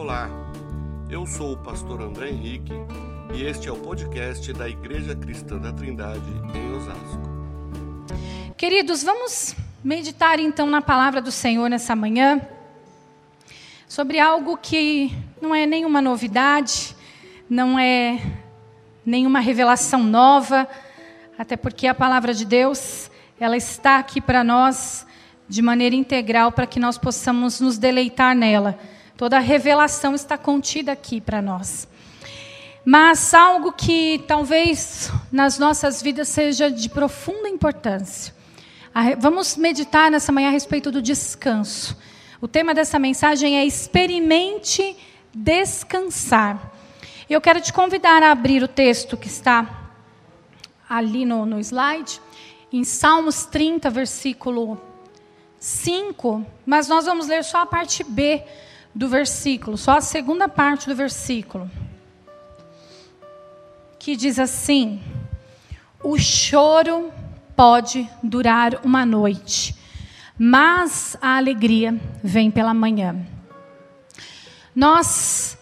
Olá, eu sou o pastor André Henrique e este é o podcast da Igreja Cristã da Trindade em Osasco. Queridos, vamos meditar então na palavra do Senhor nessa manhã sobre algo que não é nenhuma novidade, não é nenhuma revelação nova, até porque a palavra de Deus, ela está aqui para nós de maneira integral para que nós possamos nos deleitar nela. Toda a revelação está contida aqui para nós. Mas algo que talvez nas nossas vidas seja de profunda importância. Vamos meditar nessa manhã a respeito do descanso. O tema dessa mensagem é experimente descansar. Eu quero te convidar a abrir o texto que está ali no, no slide, em Salmos 30, versículo 5, mas nós vamos ler só a parte B do versículo, só a segunda parte do versículo. Que diz assim: O choro pode durar uma noite, mas a alegria vem pela manhã. Nós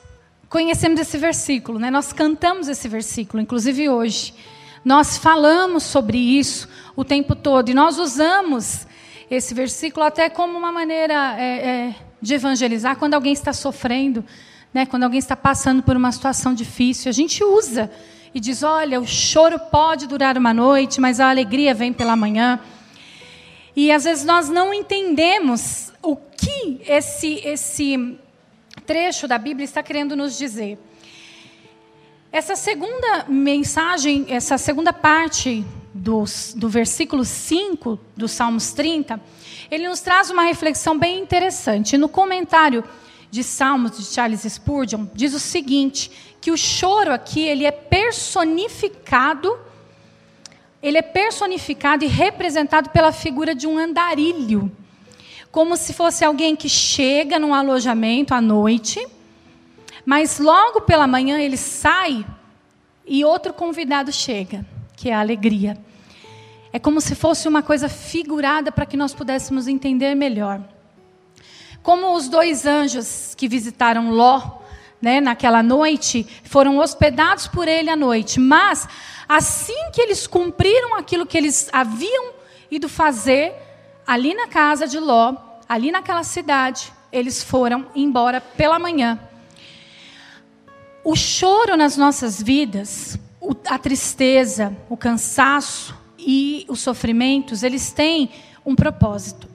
conhecemos esse versículo, né? Nós cantamos esse versículo, inclusive hoje. Nós falamos sobre isso o tempo todo e nós usamos esse versículo até como uma maneira é, é, de evangelizar quando alguém está sofrendo, né, quando alguém está passando por uma situação difícil. A gente usa e diz: olha, o choro pode durar uma noite, mas a alegria vem pela manhã. E às vezes nós não entendemos o que esse, esse trecho da Bíblia está querendo nos dizer. Essa segunda mensagem, essa segunda parte dos, do versículo 5 do Salmos 30, ele nos traz uma reflexão bem interessante. No comentário de Salmos de Charles Spurgeon, diz o seguinte, que o choro aqui, ele é personificado, ele é personificado e representado pela figura de um andarilho, como se fosse alguém que chega num alojamento à noite, mas logo pela manhã ele sai e outro convidado chega, que é a alegria. É como se fosse uma coisa figurada para que nós pudéssemos entender melhor. Como os dois anjos que visitaram Ló, né, naquela noite, foram hospedados por ele à noite, mas assim que eles cumpriram aquilo que eles haviam ido fazer ali na casa de Ló, ali naquela cidade, eles foram embora pela manhã. O choro nas nossas vidas, a tristeza, o cansaço, e os sofrimentos, eles têm um propósito.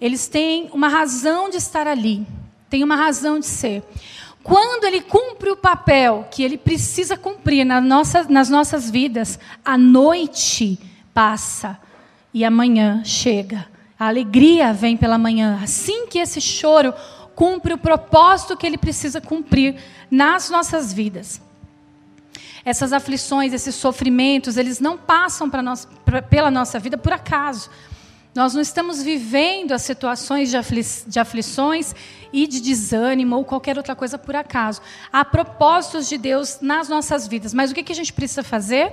Eles têm uma razão de estar ali, têm uma razão de ser. Quando ele cumpre o papel que ele precisa cumprir na nossa, nas nossas vidas, a noite passa e amanhã chega. A alegria vem pela manhã. Assim que esse choro cumpre o propósito que ele precisa cumprir nas nossas vidas. Essas aflições, esses sofrimentos, eles não passam pela nossa vida por acaso. Nós não estamos vivendo as situações de, afli de aflições e de desânimo ou qualquer outra coisa por acaso. Há propósitos de Deus nas nossas vidas. Mas o que, que a gente precisa fazer?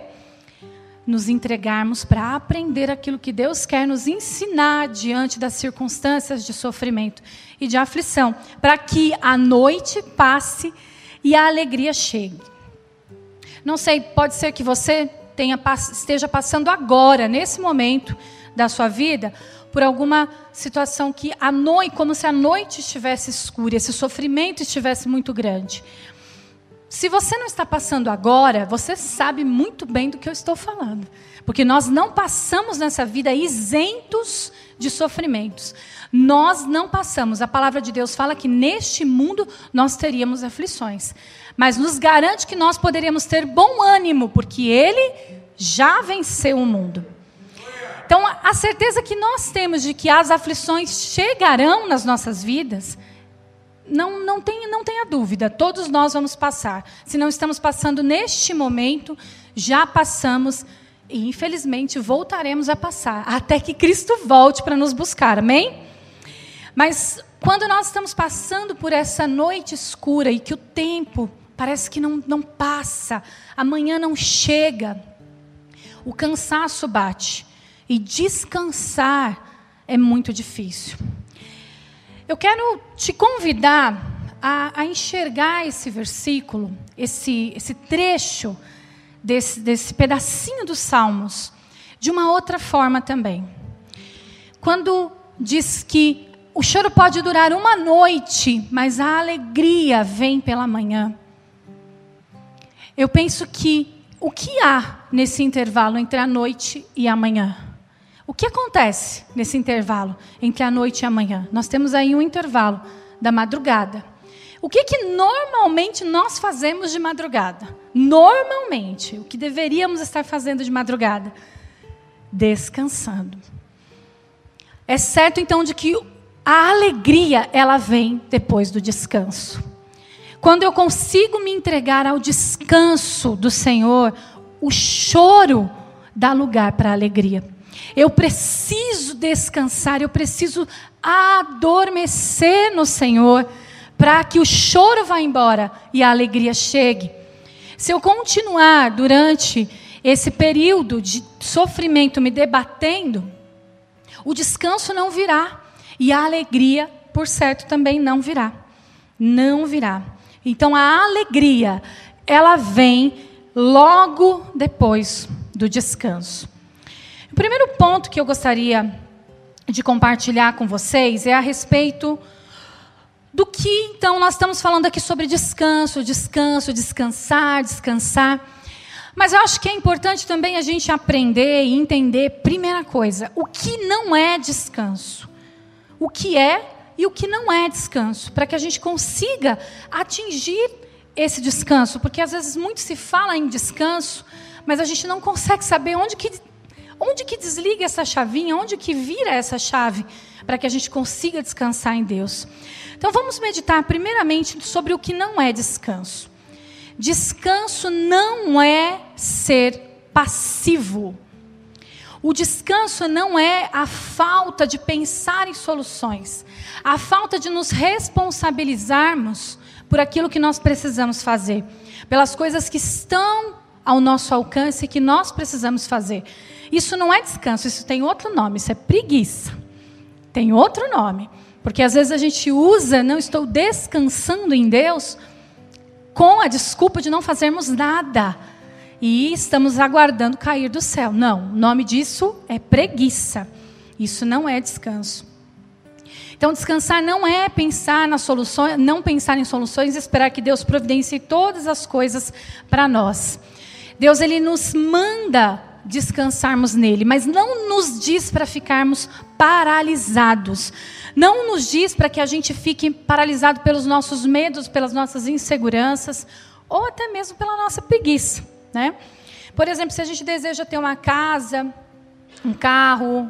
Nos entregarmos para aprender aquilo que Deus quer nos ensinar diante das circunstâncias de sofrimento e de aflição, para que a noite passe e a alegria chegue. Não sei, pode ser que você tenha, esteja passando agora, nesse momento da sua vida, por alguma situação que a noite, como se a noite estivesse escura, esse sofrimento estivesse muito grande. Se você não está passando agora, você sabe muito bem do que eu estou falando. Porque nós não passamos nessa vida isentos de sofrimentos. Nós não passamos. A palavra de Deus fala que neste mundo nós teríamos aflições mas nos garante que nós poderíamos ter bom ânimo, porque Ele já venceu o mundo. Então, a certeza que nós temos de que as aflições chegarão nas nossas vidas, não, não, tem, não tenha dúvida, todos nós vamos passar. Se não estamos passando neste momento, já passamos e, infelizmente, voltaremos a passar, até que Cristo volte para nos buscar, amém? Mas quando nós estamos passando por essa noite escura e que o tempo parece que não, não passa, amanhã não chega, o cansaço bate e descansar é muito difícil. Eu quero te convidar a, a enxergar esse versículo, esse, esse trecho desse, desse pedacinho dos Salmos, de uma outra forma também. Quando diz que o choro pode durar uma noite, mas a alegria vem pela manhã. Eu penso que o que há nesse intervalo entre a noite e a manhã? O que acontece nesse intervalo entre a noite e a manhã? Nós temos aí um intervalo da madrugada. O que, que normalmente nós fazemos de madrugada? Normalmente, o que deveríamos estar fazendo de madrugada? Descansando. É certo então de que a alegria ela vem depois do descanso. Quando eu consigo me entregar ao descanso do Senhor, o choro dá lugar para a alegria. Eu preciso descansar, eu preciso adormecer no Senhor para que o choro vá embora e a alegria chegue. Se eu continuar durante esse período de sofrimento me debatendo, o descanso não virá e a alegria, por certo, também não virá. Não virá. Então a alegria, ela vem logo depois do descanso. O primeiro ponto que eu gostaria de compartilhar com vocês é a respeito do que então nós estamos falando aqui sobre descanso, descanso, descansar, descansar. Mas eu acho que é importante também a gente aprender e entender, primeira coisa, o que não é descanso. O que é e o que não é descanso, para que a gente consiga atingir esse descanso, porque às vezes muito se fala em descanso, mas a gente não consegue saber onde que onde que desliga essa chavinha, onde que vira essa chave para que a gente consiga descansar em Deus. Então vamos meditar primeiramente sobre o que não é descanso. Descanso não é ser passivo. O descanso não é a falta de pensar em soluções, a falta de nos responsabilizarmos por aquilo que nós precisamos fazer, pelas coisas que estão ao nosso alcance e que nós precisamos fazer. Isso não é descanso, isso tem outro nome, isso é preguiça. Tem outro nome. Porque às vezes a gente usa, não estou descansando em Deus, com a desculpa de não fazermos nada. E estamos aguardando cair do céu. Não, o nome disso é preguiça. Isso não é descanso. Então, descansar não é pensar nas soluções, não pensar em soluções e esperar que Deus providencie todas as coisas para nós. Deus ele nos manda descansarmos nele, mas não nos diz para ficarmos paralisados. Não nos diz para que a gente fique paralisado pelos nossos medos, pelas nossas inseguranças, ou até mesmo pela nossa preguiça. Né? Por exemplo, se a gente deseja ter uma casa, um carro,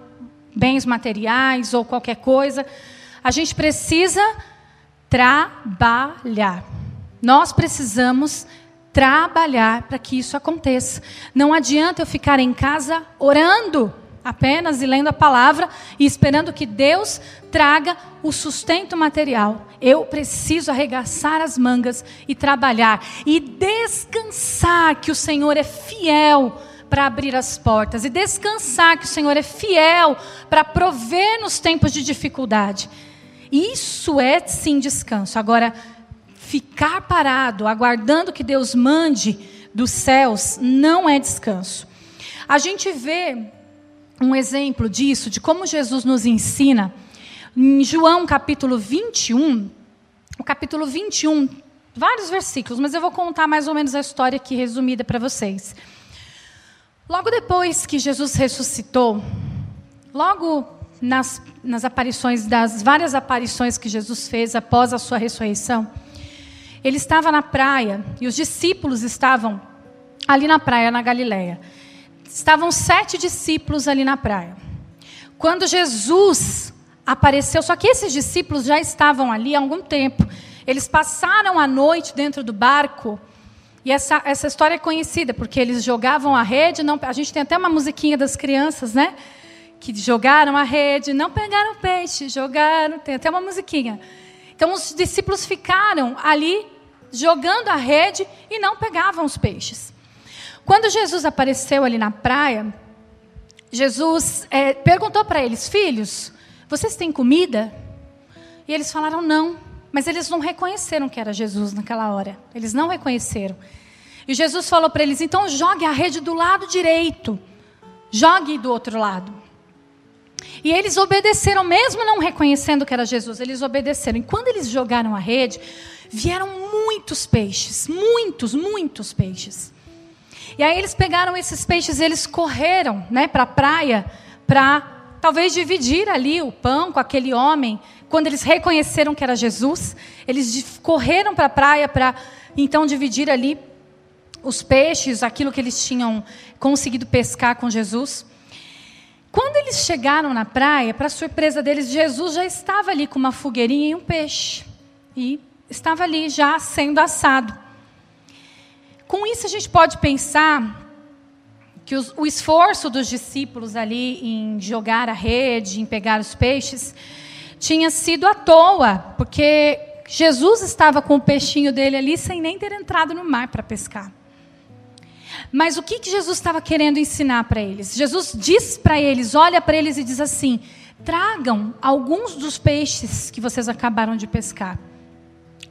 bens materiais ou qualquer coisa, a gente precisa trabalhar. Nós precisamos trabalhar para que isso aconteça. Não adianta eu ficar em casa orando apenas e lendo a palavra e esperando que Deus traga o sustento material. Eu preciso arregaçar as mangas e trabalhar e descansar que o Senhor é fiel para abrir as portas e descansar que o Senhor é fiel para prover nos tempos de dificuldade. Isso é sim descanso. Agora, ficar parado, aguardando que Deus mande dos céus, não é descanso. A gente vê um exemplo disso, de como Jesus nos ensina, em João capítulo 21, o capítulo 21, vários versículos, mas eu vou contar mais ou menos a história aqui resumida para vocês. Logo depois que Jesus ressuscitou, logo nas, nas aparições, das várias aparições que Jesus fez após a sua ressurreição, ele estava na praia e os discípulos estavam ali na praia, na Galileia. Estavam sete discípulos ali na praia. Quando Jesus apareceu, só que esses discípulos já estavam ali há algum tempo. Eles passaram a noite dentro do barco. E essa, essa história é conhecida, porque eles jogavam a rede. Não, a gente tem até uma musiquinha das crianças, né? Que jogaram a rede, não pegaram peixe, jogaram. Tem até uma musiquinha. Então os discípulos ficaram ali jogando a rede e não pegavam os peixes. Quando Jesus apareceu ali na praia, Jesus é, perguntou para eles: Filhos, vocês têm comida? E eles falaram: Não, mas eles não reconheceram que era Jesus naquela hora. Eles não reconheceram. E Jesus falou para eles: então jogue a rede do lado direito, jogue do outro lado. E eles obedeceram, mesmo não reconhecendo que era Jesus, eles obedeceram. E quando eles jogaram a rede, vieram muitos peixes, muitos, muitos peixes. E aí eles pegaram esses peixes e eles correram né, para a praia para talvez dividir ali o pão com aquele homem. Quando eles reconheceram que era Jesus, eles correram para a praia para então dividir ali os peixes, aquilo que eles tinham conseguido pescar com Jesus. Quando eles chegaram na praia, para surpresa deles, Jesus já estava ali com uma fogueirinha e um peixe. E estava ali já sendo assado. Com isso, a gente pode pensar que os, o esforço dos discípulos ali em jogar a rede, em pegar os peixes, tinha sido à toa, porque Jesus estava com o peixinho dele ali sem nem ter entrado no mar para pescar. Mas o que, que Jesus estava querendo ensinar para eles? Jesus diz para eles, olha para eles e diz assim: tragam alguns dos peixes que vocês acabaram de pescar.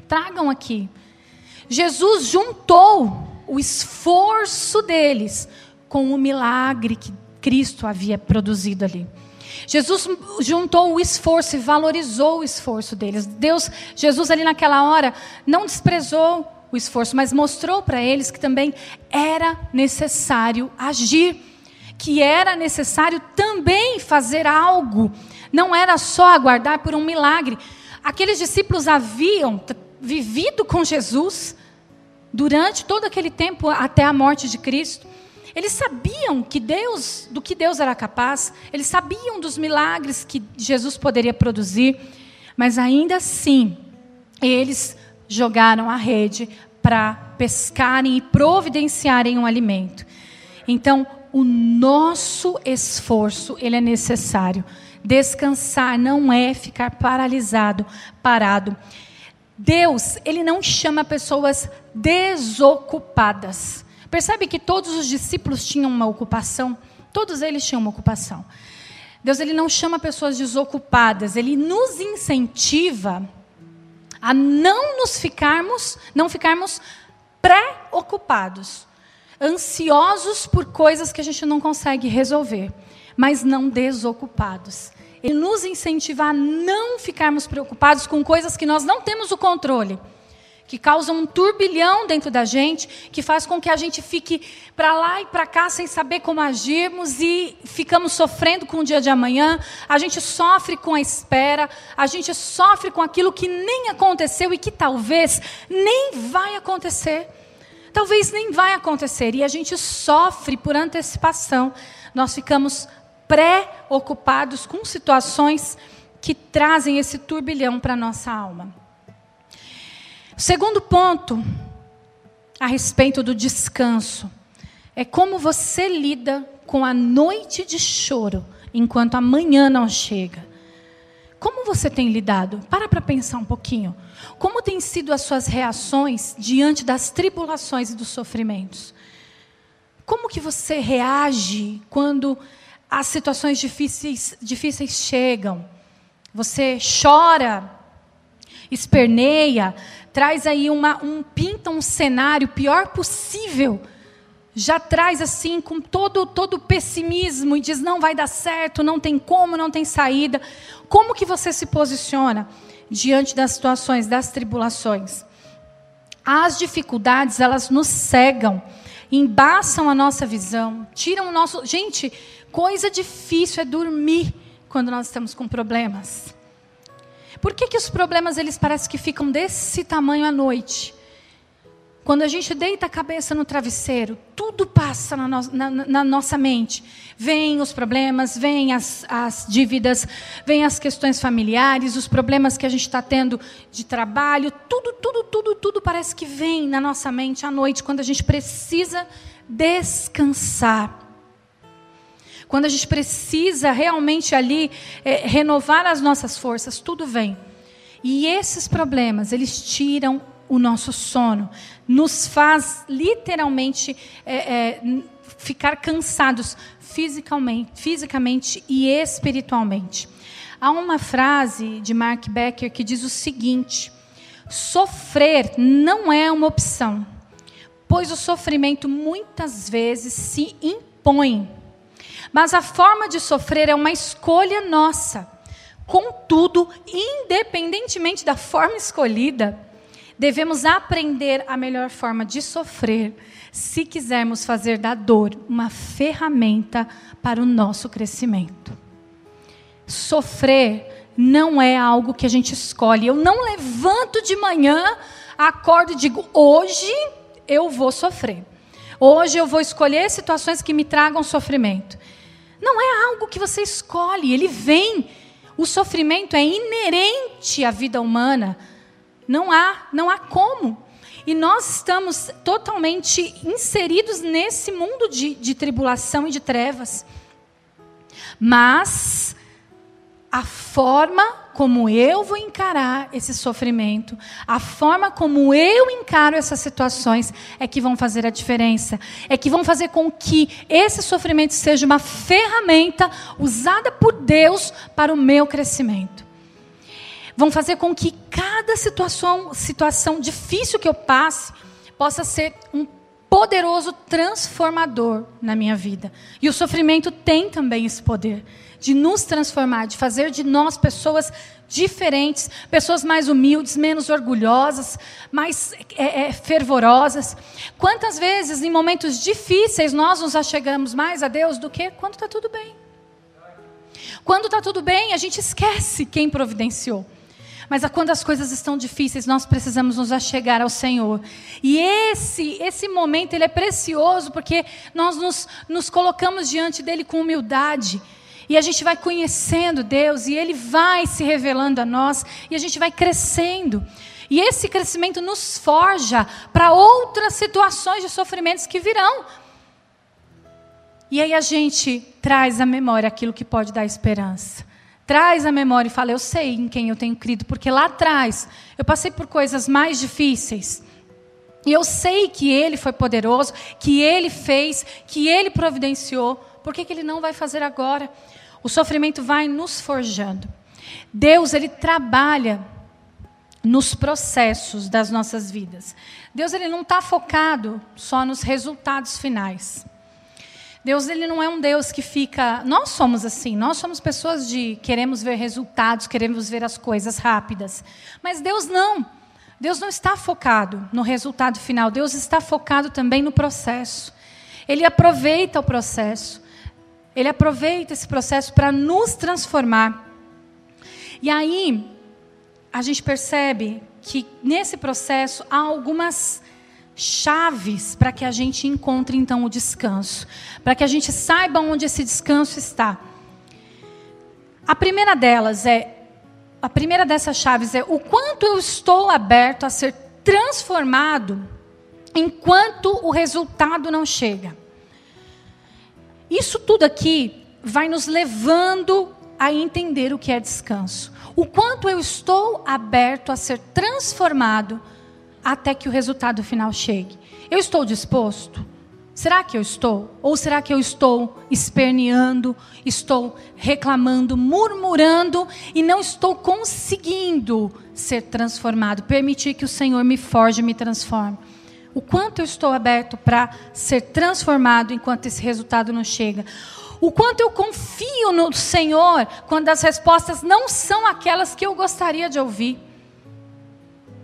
Tragam aqui. Jesus juntou o esforço deles com o milagre que Cristo havia produzido ali. Jesus juntou o esforço e valorizou o esforço deles. Deus, Jesus ali naquela hora não desprezou o esforço, mas mostrou para eles que também era necessário agir, que era necessário também fazer algo. Não era só aguardar por um milagre. Aqueles discípulos haviam vivido com Jesus durante todo aquele tempo até a morte de Cristo. Eles sabiam que Deus, do que Deus era capaz, eles sabiam dos milagres que Jesus poderia produzir, mas ainda assim, eles jogaram a rede para pescarem e providenciarem um alimento. Então, o nosso esforço, ele é necessário. Descansar não é ficar paralisado, parado. Deus, ele não chama pessoas desocupadas. Percebe que todos os discípulos tinham uma ocupação? Todos eles tinham uma ocupação. Deus ele não chama pessoas desocupadas, ele nos incentiva a não nos ficarmos, não ficarmos pré-ocupados, ansiosos por coisas que a gente não consegue resolver, mas não desocupados. Ele nos incentiva a não ficarmos preocupados com coisas que nós não temos o controle, que causam um turbilhão dentro da gente, que faz com que a gente fique para lá e para cá sem saber como agirmos e ficamos sofrendo com o dia de amanhã, a gente sofre com a espera, a gente sofre com aquilo que nem aconteceu e que talvez nem vai acontecer. Talvez nem vai acontecer e a gente sofre por antecipação. Nós ficamos pré-ocupados com situações que trazem esse turbilhão para nossa alma. Segundo ponto a respeito do descanso é como você lida com a noite de choro enquanto amanhã não chega. Como você tem lidado? Para para pensar um pouquinho. Como têm sido as suas reações diante das tribulações e dos sofrimentos? Como que você reage quando as situações difíceis, difíceis chegam. Você chora, esperneia, traz aí uma, um pinta um cenário pior possível. Já traz assim com todo todo pessimismo e diz não vai dar certo, não tem como, não tem saída. Como que você se posiciona diante das situações, das tribulações? As dificuldades, elas nos cegam, embaçam a nossa visão, tiram o nosso, gente, Coisa difícil é dormir quando nós estamos com problemas. Por que, que os problemas eles parecem que ficam desse tamanho à noite? Quando a gente deita a cabeça no travesseiro, tudo passa na, no, na, na nossa mente. Vêm os problemas, vêm as, as dívidas, vêm as questões familiares, os problemas que a gente está tendo de trabalho, tudo, tudo, tudo, tudo parece que vem na nossa mente à noite, quando a gente precisa descansar. Quando a gente precisa realmente ali é, renovar as nossas forças, tudo vem. E esses problemas, eles tiram o nosso sono, nos faz literalmente é, é, ficar cansados fisicamente, fisicamente e espiritualmente. Há uma frase de Mark Becker que diz o seguinte: Sofrer não é uma opção, pois o sofrimento muitas vezes se impõe. Mas a forma de sofrer é uma escolha nossa. Contudo, independentemente da forma escolhida, devemos aprender a melhor forma de sofrer, se quisermos fazer da dor uma ferramenta para o nosso crescimento. Sofrer não é algo que a gente escolhe. Eu não levanto de manhã, acordo e digo: hoje eu vou sofrer. Hoje eu vou escolher situações que me tragam sofrimento. Não é algo que você escolhe, ele vem. O sofrimento é inerente à vida humana. Não há, não há como. E nós estamos totalmente inseridos nesse mundo de, de tribulação e de trevas. Mas a forma como eu vou encarar esse sofrimento, a forma como eu encaro essas situações é que vão fazer a diferença. É que vão fazer com que esse sofrimento seja uma ferramenta usada por Deus para o meu crescimento. Vão fazer com que cada situação, situação difícil que eu passe possa ser um poderoso transformador na minha vida. E o sofrimento tem também esse poder de nos transformar, de fazer de nós pessoas diferentes, pessoas mais humildes, menos orgulhosas, mais é, é, fervorosas. Quantas vezes, em momentos difíceis, nós nos achegamos mais a Deus do que quando está tudo bem? Quando está tudo bem, a gente esquece quem providenciou. Mas quando as coisas estão difíceis, nós precisamos nos achegar ao Senhor. E esse, esse momento ele é precioso porque nós nos, nos colocamos diante dele com humildade. E a gente vai conhecendo Deus e Ele vai se revelando a nós e a gente vai crescendo. E esse crescimento nos forja para outras situações de sofrimentos que virão. E aí a gente traz à memória aquilo que pode dar esperança. Traz à memória e fala: Eu sei em quem eu tenho crido, porque lá atrás eu passei por coisas mais difíceis. E eu sei que Ele foi poderoso, que Ele fez, que Ele providenciou. Por que, que Ele não vai fazer agora? O sofrimento vai nos forjando. Deus, ele trabalha nos processos das nossas vidas. Deus, ele não está focado só nos resultados finais. Deus, ele não é um Deus que fica. Nós somos assim, nós somos pessoas de queremos ver resultados, queremos ver as coisas rápidas. Mas Deus não. Deus não está focado no resultado final, Deus está focado também no processo. Ele aproveita o processo. Ele aproveita esse processo para nos transformar. E aí, a gente percebe que nesse processo há algumas chaves para que a gente encontre então o descanso, para que a gente saiba onde esse descanso está. A primeira delas é a primeira dessas chaves é o quanto eu estou aberto a ser transformado enquanto o resultado não chega. Isso tudo aqui vai nos levando a entender o que é descanso. O quanto eu estou aberto a ser transformado até que o resultado final chegue. Eu estou disposto? Será que eu estou? Ou será que eu estou esperneando, estou reclamando, murmurando e não estou conseguindo ser transformado? Permitir que o Senhor me forge, me transforme o quanto eu estou aberto para ser transformado enquanto esse resultado não chega. O quanto eu confio no Senhor quando as respostas não são aquelas que eu gostaria de ouvir.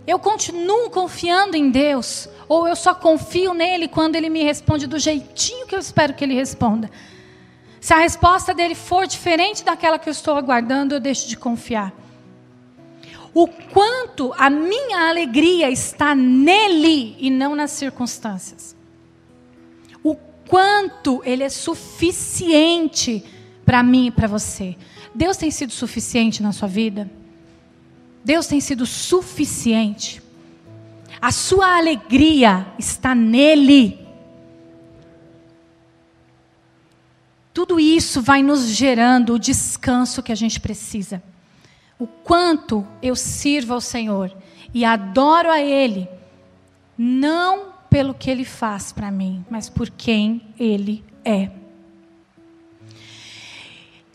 Eu continuo confiando em Deus, ou eu só confio nele quando ele me responde do jeitinho que eu espero que ele responda. Se a resposta dele for diferente daquela que eu estou aguardando, eu deixo de confiar o quanto a minha alegria está nele e não nas circunstâncias. O quanto ele é suficiente para mim e para você. Deus tem sido suficiente na sua vida? Deus tem sido suficiente. A sua alegria está nele. Tudo isso vai nos gerando o descanso que a gente precisa o quanto eu sirvo ao Senhor e adoro a Ele, não pelo que Ele faz para mim, mas por quem Ele é.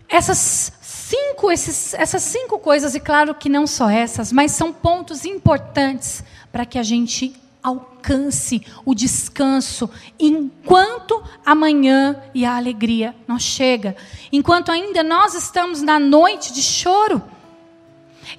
essas cinco, esses, essas cinco coisas, e claro que não só essas, mas são pontos importantes para que a gente alcance o descanso enquanto amanhã e a alegria não chega, enquanto ainda nós estamos na noite de choro.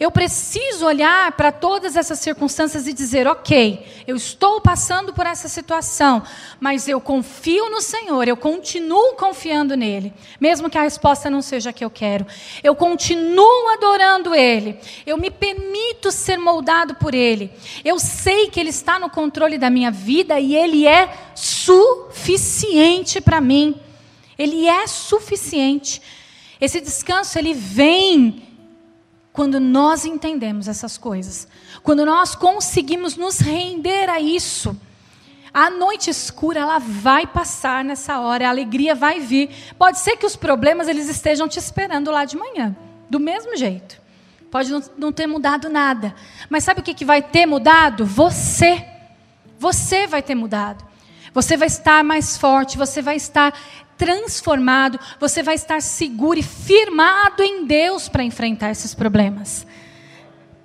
Eu preciso olhar para todas essas circunstâncias e dizer: ok, eu estou passando por essa situação, mas eu confio no Senhor, eu continuo confiando nele, mesmo que a resposta não seja a que eu quero. Eu continuo adorando Ele, eu me permito ser moldado por Ele. Eu sei que Ele está no controle da minha vida e Ele é suficiente para mim. Ele é suficiente. Esse descanso, ele vem quando nós entendemos essas coisas, quando nós conseguimos nos render a isso, a noite escura ela vai passar nessa hora, a alegria vai vir. Pode ser que os problemas eles estejam te esperando lá de manhã, do mesmo jeito. Pode não, ter mudado nada, mas sabe o que, que vai ter mudado? Você. Você vai ter mudado. Você vai estar mais forte, você vai estar transformado, você vai estar seguro e firmado em Deus para enfrentar esses problemas.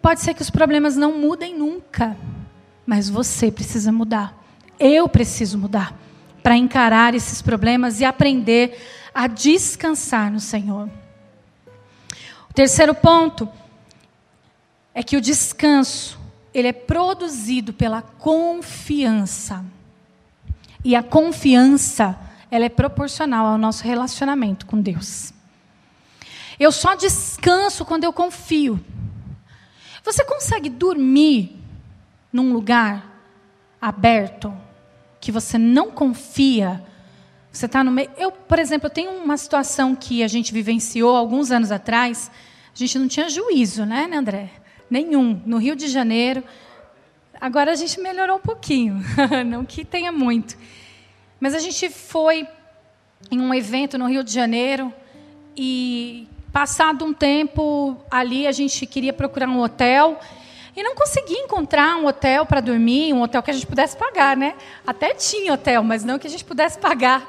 Pode ser que os problemas não mudem nunca, mas você precisa mudar. Eu preciso mudar para encarar esses problemas e aprender a descansar no Senhor. O terceiro ponto é que o descanso, ele é produzido pela confiança. E a confiança ela é proporcional ao nosso relacionamento com Deus. Eu só descanso quando eu confio. Você consegue dormir num lugar aberto que você não confia? Você está no meio. Eu, por exemplo, eu tenho uma situação que a gente vivenciou alguns anos atrás. A gente não tinha juízo, né, né André? Nenhum. No Rio de Janeiro. Agora a gente melhorou um pouquinho. não que tenha muito. Mas a gente foi em um evento no Rio de Janeiro e passado um tempo ali a gente queria procurar um hotel e não conseguia encontrar um hotel para dormir, um hotel que a gente pudesse pagar, né? Até tinha hotel, mas não que a gente pudesse pagar.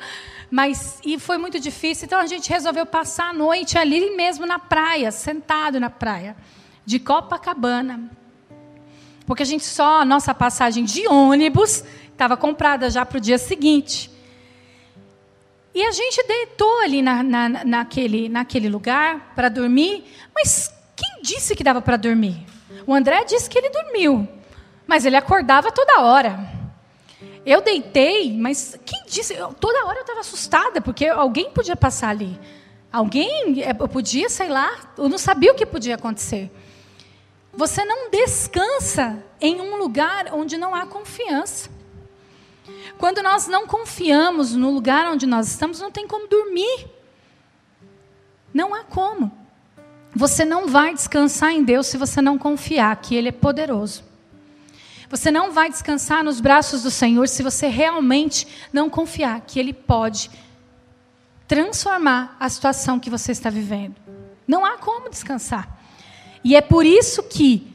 Mas e foi muito difícil, então a gente resolveu passar a noite ali mesmo na praia, sentado na praia, de Copacabana. Porque a gente só a nossa passagem de ônibus Estava comprada já para o dia seguinte. E a gente deitou ali na, na, naquele, naquele lugar para dormir. Mas quem disse que dava para dormir? O André disse que ele dormiu. Mas ele acordava toda hora. Eu deitei, mas quem disse? Eu, toda hora eu estava assustada, porque alguém podia passar ali. Alguém é, podia, sei lá, eu não sabia o que podia acontecer. Você não descansa em um lugar onde não há confiança. Quando nós não confiamos no lugar onde nós estamos, não tem como dormir. Não há como. Você não vai descansar em Deus se você não confiar que Ele é poderoso. Você não vai descansar nos braços do Senhor se você realmente não confiar que Ele pode transformar a situação que você está vivendo. Não há como descansar. E é por isso que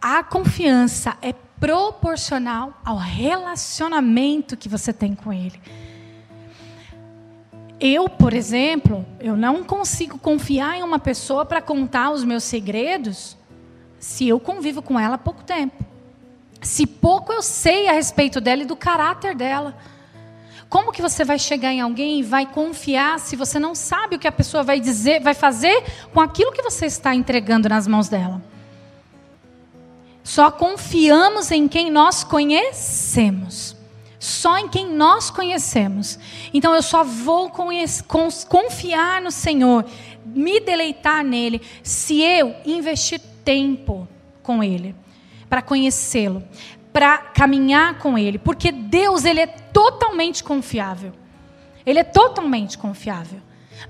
a confiança é proporcional ao relacionamento que você tem com Ele. Eu, por exemplo, eu não consigo confiar em uma pessoa para contar os meus segredos se eu convivo com ela há pouco tempo. Se pouco eu sei a respeito dela e do caráter dela. Como que você vai chegar em alguém e vai confiar se você não sabe o que a pessoa vai dizer, vai fazer com aquilo que você está entregando nas mãos dela? Só confiamos em quem nós conhecemos. Só em quem nós conhecemos. Então eu só vou confiar no Senhor, me deleitar nele, se eu investir tempo com ele, para conhecê-lo, para caminhar com ele, porque Deus ele é totalmente confiável. Ele é totalmente confiável.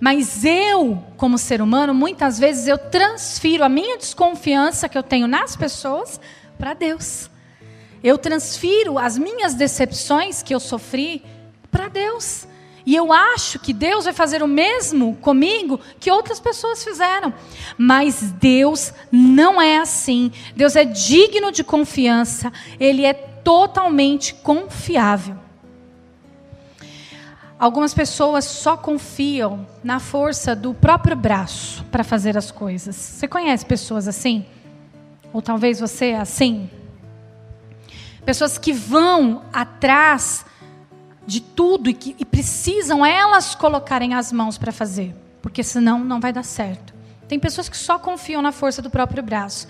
Mas eu, como ser humano, muitas vezes eu transfiro a minha desconfiança que eu tenho nas pessoas para Deus. Eu transfiro as minhas decepções que eu sofri para Deus. E eu acho que Deus vai fazer o mesmo comigo que outras pessoas fizeram. Mas Deus não é assim. Deus é digno de confiança. Ele é totalmente confiável. Algumas pessoas só confiam na força do próprio braço para fazer as coisas. Você conhece pessoas assim? Ou talvez você é assim? Pessoas que vão atrás de tudo e que e precisam elas colocarem as mãos para fazer, porque senão não vai dar certo. Tem pessoas que só confiam na força do próprio braço.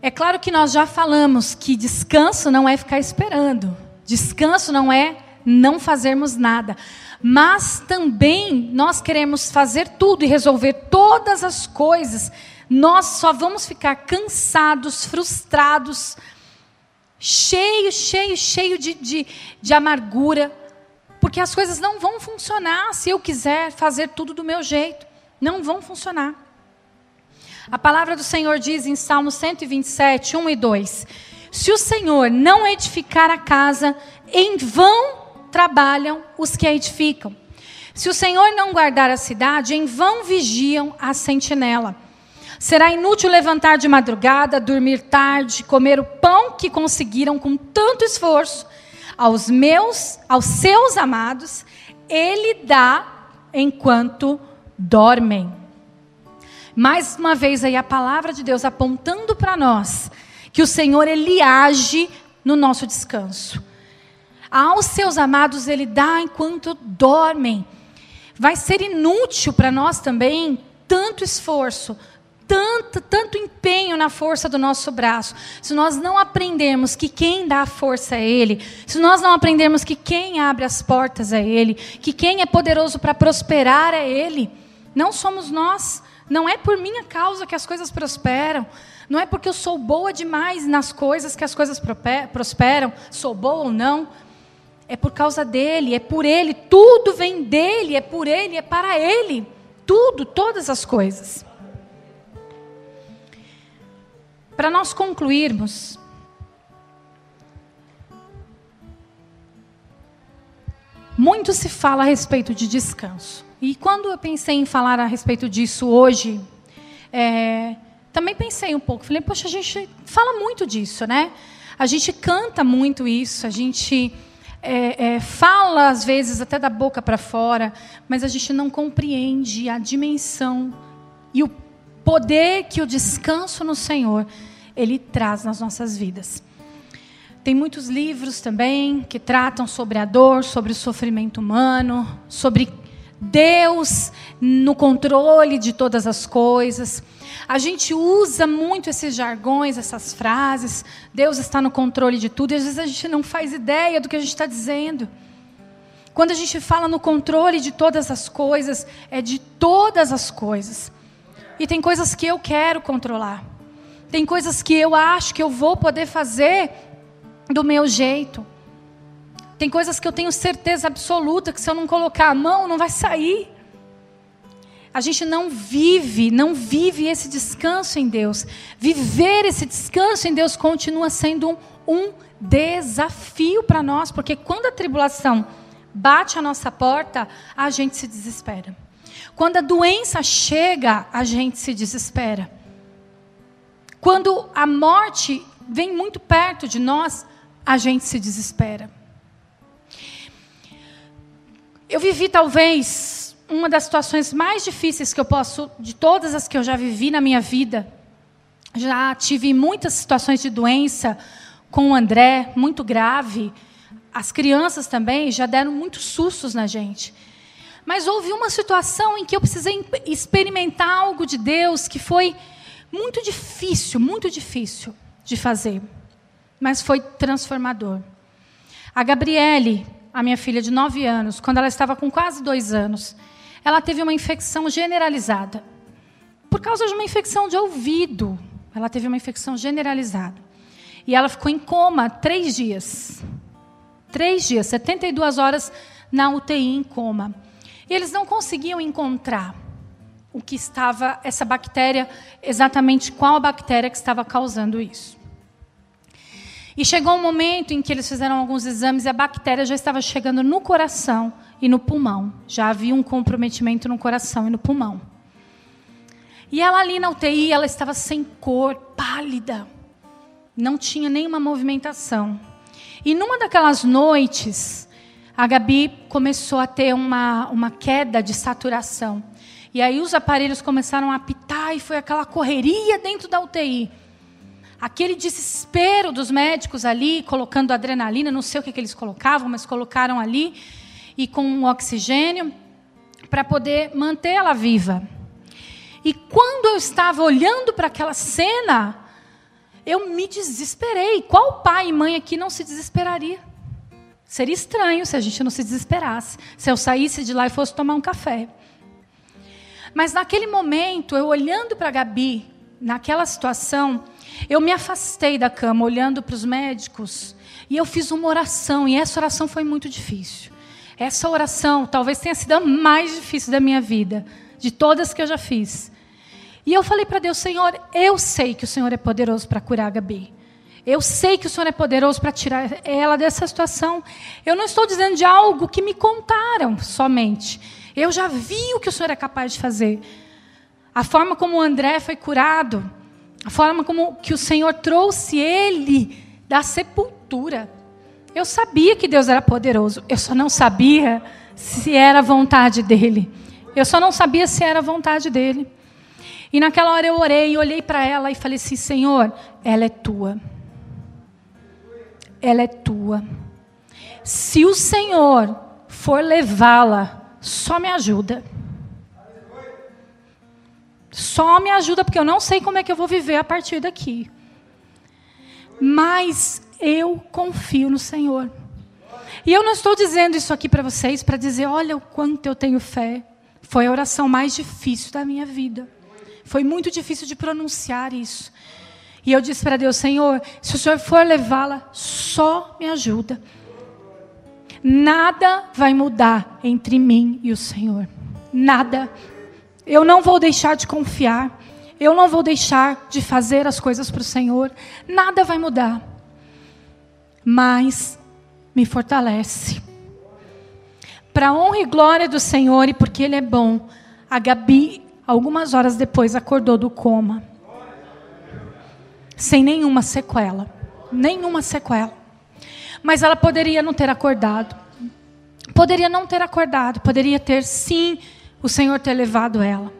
É claro que nós já falamos que descanso não é ficar esperando. Descanso não é não fazermos nada. Mas também nós queremos fazer tudo e resolver todas as coisas. Nós só vamos ficar cansados, frustrados, cheio, cheio, cheio de, de, de amargura, porque as coisas não vão funcionar se eu quiser fazer tudo do meu jeito. Não vão funcionar. A palavra do Senhor diz em Salmo 127, 1 e 2: Se o Senhor não edificar a casa, em vão trabalham os que a edificam. Se o Senhor não guardar a cidade, em vão vigiam a sentinela. Será inútil levantar de madrugada, dormir tarde, comer o pão que conseguiram com tanto esforço. Aos meus, aos seus amados, ele dá enquanto dormem. Mais uma vez aí a palavra de Deus apontando para nós que o Senhor ele age no nosso descanso. Aos seus amados ele dá enquanto dormem. Vai ser inútil para nós também tanto esforço, tanto, tanto empenho na força do nosso braço, se nós não aprendermos que quem dá força é Ele, se nós não aprendermos que quem abre as portas é Ele, que quem é poderoso para prosperar é Ele, não somos nós. Não é por minha causa que as coisas prosperam. Não é porque eu sou boa demais nas coisas que as coisas prosperam, sou boa ou não. É por causa dele, é por ele. Tudo vem dele, é por ele, é para ele. Tudo, todas as coisas. Para nós concluirmos, muito se fala a respeito de descanso. E quando eu pensei em falar a respeito disso hoje, é, também pensei um pouco. Falei, poxa, a gente fala muito disso, né? A gente canta muito isso, a gente é, é, fala às vezes até da boca para fora, mas a gente não compreende a dimensão e o poder que o descanso no Senhor ele traz nas nossas vidas. Tem muitos livros também que tratam sobre a dor, sobre o sofrimento humano, sobre Deus no controle de todas as coisas. A gente usa muito esses jargões, essas frases. Deus está no controle de tudo. E às vezes a gente não faz ideia do que a gente está dizendo. Quando a gente fala no controle de todas as coisas, é de todas as coisas. E tem coisas que eu quero controlar. Tem coisas que eu acho que eu vou poder fazer do meu jeito. Tem coisas que eu tenho certeza absoluta que se eu não colocar a mão, não vai sair. A gente não vive, não vive esse descanso em Deus. Viver esse descanso em Deus continua sendo um, um desafio para nós, porque quando a tribulação bate a nossa porta, a gente se desespera. Quando a doença chega, a gente se desespera. Quando a morte vem muito perto de nós, a gente se desespera. Eu vivi talvez uma das situações mais difíceis que eu posso, de todas as que eu já vivi na minha vida. Já tive muitas situações de doença com o André, muito grave. As crianças também já deram muitos sustos na gente. Mas houve uma situação em que eu precisei experimentar algo de Deus que foi muito difícil, muito difícil de fazer, mas foi transformador. A Gabriele, a minha filha de 9 anos, quando ela estava com quase dois anos, ela teve uma infecção generalizada. Por causa de uma infecção de ouvido. Ela teve uma infecção generalizada. E ela ficou em coma três dias. Três dias, 72 horas na UTI em coma. E eles não conseguiam encontrar o que estava, essa bactéria, exatamente qual a bactéria que estava causando isso. E chegou um momento em que eles fizeram alguns exames e a bactéria já estava chegando no coração e no pulmão. Já havia um comprometimento no coração e no pulmão. E ela ali na UTI, ela estava sem cor, pálida. Não tinha nenhuma movimentação. E numa daquelas noites, a Gabi começou a ter uma, uma queda de saturação. E aí os aparelhos começaram a apitar e foi aquela correria dentro da UTI. Aquele desespero dos médicos ali, colocando adrenalina, não sei o que, que eles colocavam, mas colocaram ali, e com oxigênio, para poder mantê-la viva. E quando eu estava olhando para aquela cena, eu me desesperei. Qual pai e mãe aqui não se desesperaria? Seria estranho se a gente não se desesperasse, se eu saísse de lá e fosse tomar um café. Mas naquele momento, eu olhando para Gabi, naquela situação, eu me afastei da cama, olhando para os médicos, e eu fiz uma oração, e essa oração foi muito difícil. Essa oração talvez tenha sido a mais difícil da minha vida, de todas que eu já fiz. E eu falei para Deus, Senhor, eu sei que o Senhor é poderoso para curar a Gabi. Eu sei que o Senhor é poderoso para tirar ela dessa situação. Eu não estou dizendo de algo que me contaram somente. Eu já vi o que o Senhor é capaz de fazer. A forma como o André foi curado, a forma como que o Senhor trouxe ele da sepultura. Eu sabia que Deus era poderoso. Eu só não sabia se era vontade dele. Eu só não sabia se era vontade dele. E naquela hora eu orei, olhei para ela e falei assim: Senhor, ela é tua ela é tua. Se o Senhor for levá-la, só me ajuda. Só me ajuda, porque eu não sei como é que eu vou viver a partir daqui. Mas eu confio no Senhor. E eu não estou dizendo isso aqui para vocês para dizer, olha o quanto eu tenho fé. Foi a oração mais difícil da minha vida. Foi muito difícil de pronunciar isso. E eu disse para Deus: Senhor, se o Senhor for levá-la, só me ajuda. Nada vai mudar entre mim e o Senhor. Nada. Eu não vou deixar de confiar. Eu não vou deixar de fazer as coisas para o Senhor. Nada vai mudar. Mas me fortalece. Para a honra e glória do Senhor e porque Ele é bom, a Gabi, algumas horas depois, acordou do coma sem nenhuma sequela. Nenhuma sequela. Mas ela poderia não ter acordado. Poderia não ter acordado. Poderia ter, sim, o Senhor ter levado ela.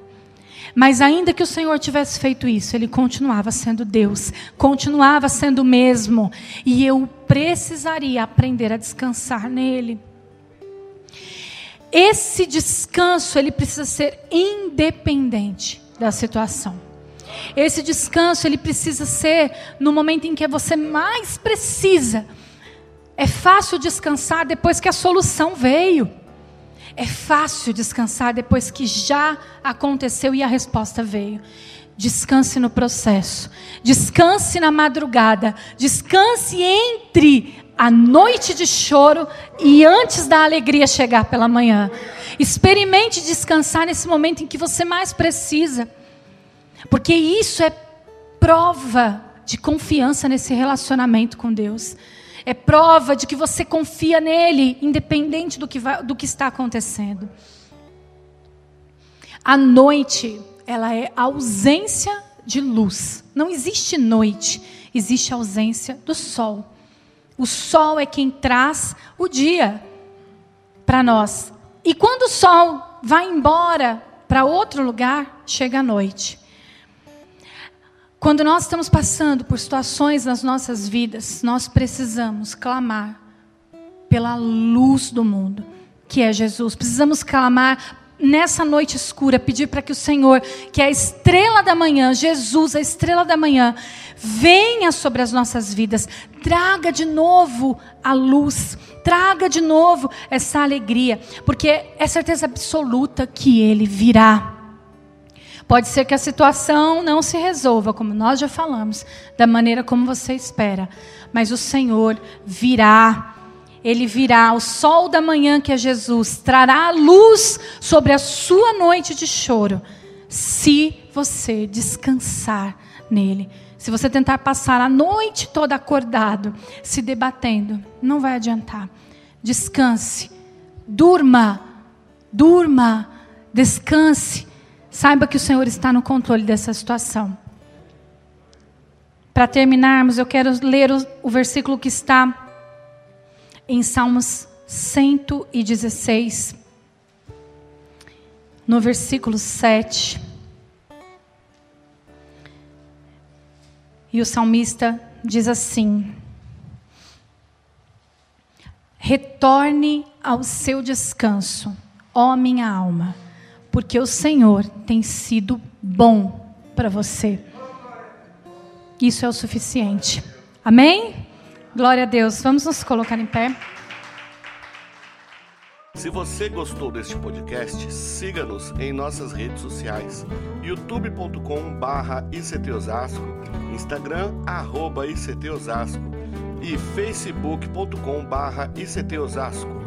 Mas ainda que o Senhor tivesse feito isso, ele continuava sendo Deus, continuava sendo o mesmo, e eu precisaria aprender a descansar nele. Esse descanso, ele precisa ser independente da situação. Esse descanso, ele precisa ser no momento em que você mais precisa. É fácil descansar depois que a solução veio. É fácil descansar depois que já aconteceu e a resposta veio. Descanse no processo. Descanse na madrugada. Descanse entre a noite de choro e antes da alegria chegar pela manhã. Experimente descansar nesse momento em que você mais precisa. Porque isso é prova de confiança nesse relacionamento com Deus. É prova de que você confia nele, independente do que, vai, do que está acontecendo. A noite, ela é ausência de luz. Não existe noite, existe ausência do sol. O sol é quem traz o dia para nós. E quando o sol vai embora para outro lugar, chega a noite. Quando nós estamos passando por situações nas nossas vidas, nós precisamos clamar pela luz do mundo, que é Jesus. Precisamos clamar nessa noite escura, pedir para que o Senhor, que é a estrela da manhã, Jesus, a estrela da manhã, venha sobre as nossas vidas, traga de novo a luz, traga de novo essa alegria, porque é certeza absoluta que Ele virá. Pode ser que a situação não se resolva, como nós já falamos, da maneira como você espera, mas o Senhor virá. Ele virá, o sol da manhã que é Jesus, trará luz sobre a sua noite de choro, se você descansar nele. Se você tentar passar a noite toda acordado, se debatendo, não vai adiantar. Descanse, durma, durma, descanse Saiba que o Senhor está no controle dessa situação. Para terminarmos, eu quero ler o, o versículo que está em Salmos 116, no versículo 7. E o salmista diz assim: Retorne ao seu descanso, ó minha alma, porque o Senhor tem sido bom para você. Isso é o suficiente. Amém? Glória a Deus. Vamos nos colocar em pé. Se você gostou deste podcast, siga-nos em nossas redes sociais: youtube.com/ictosasco, Instagram arroba @ictosasco e facebook.com/ictosasco.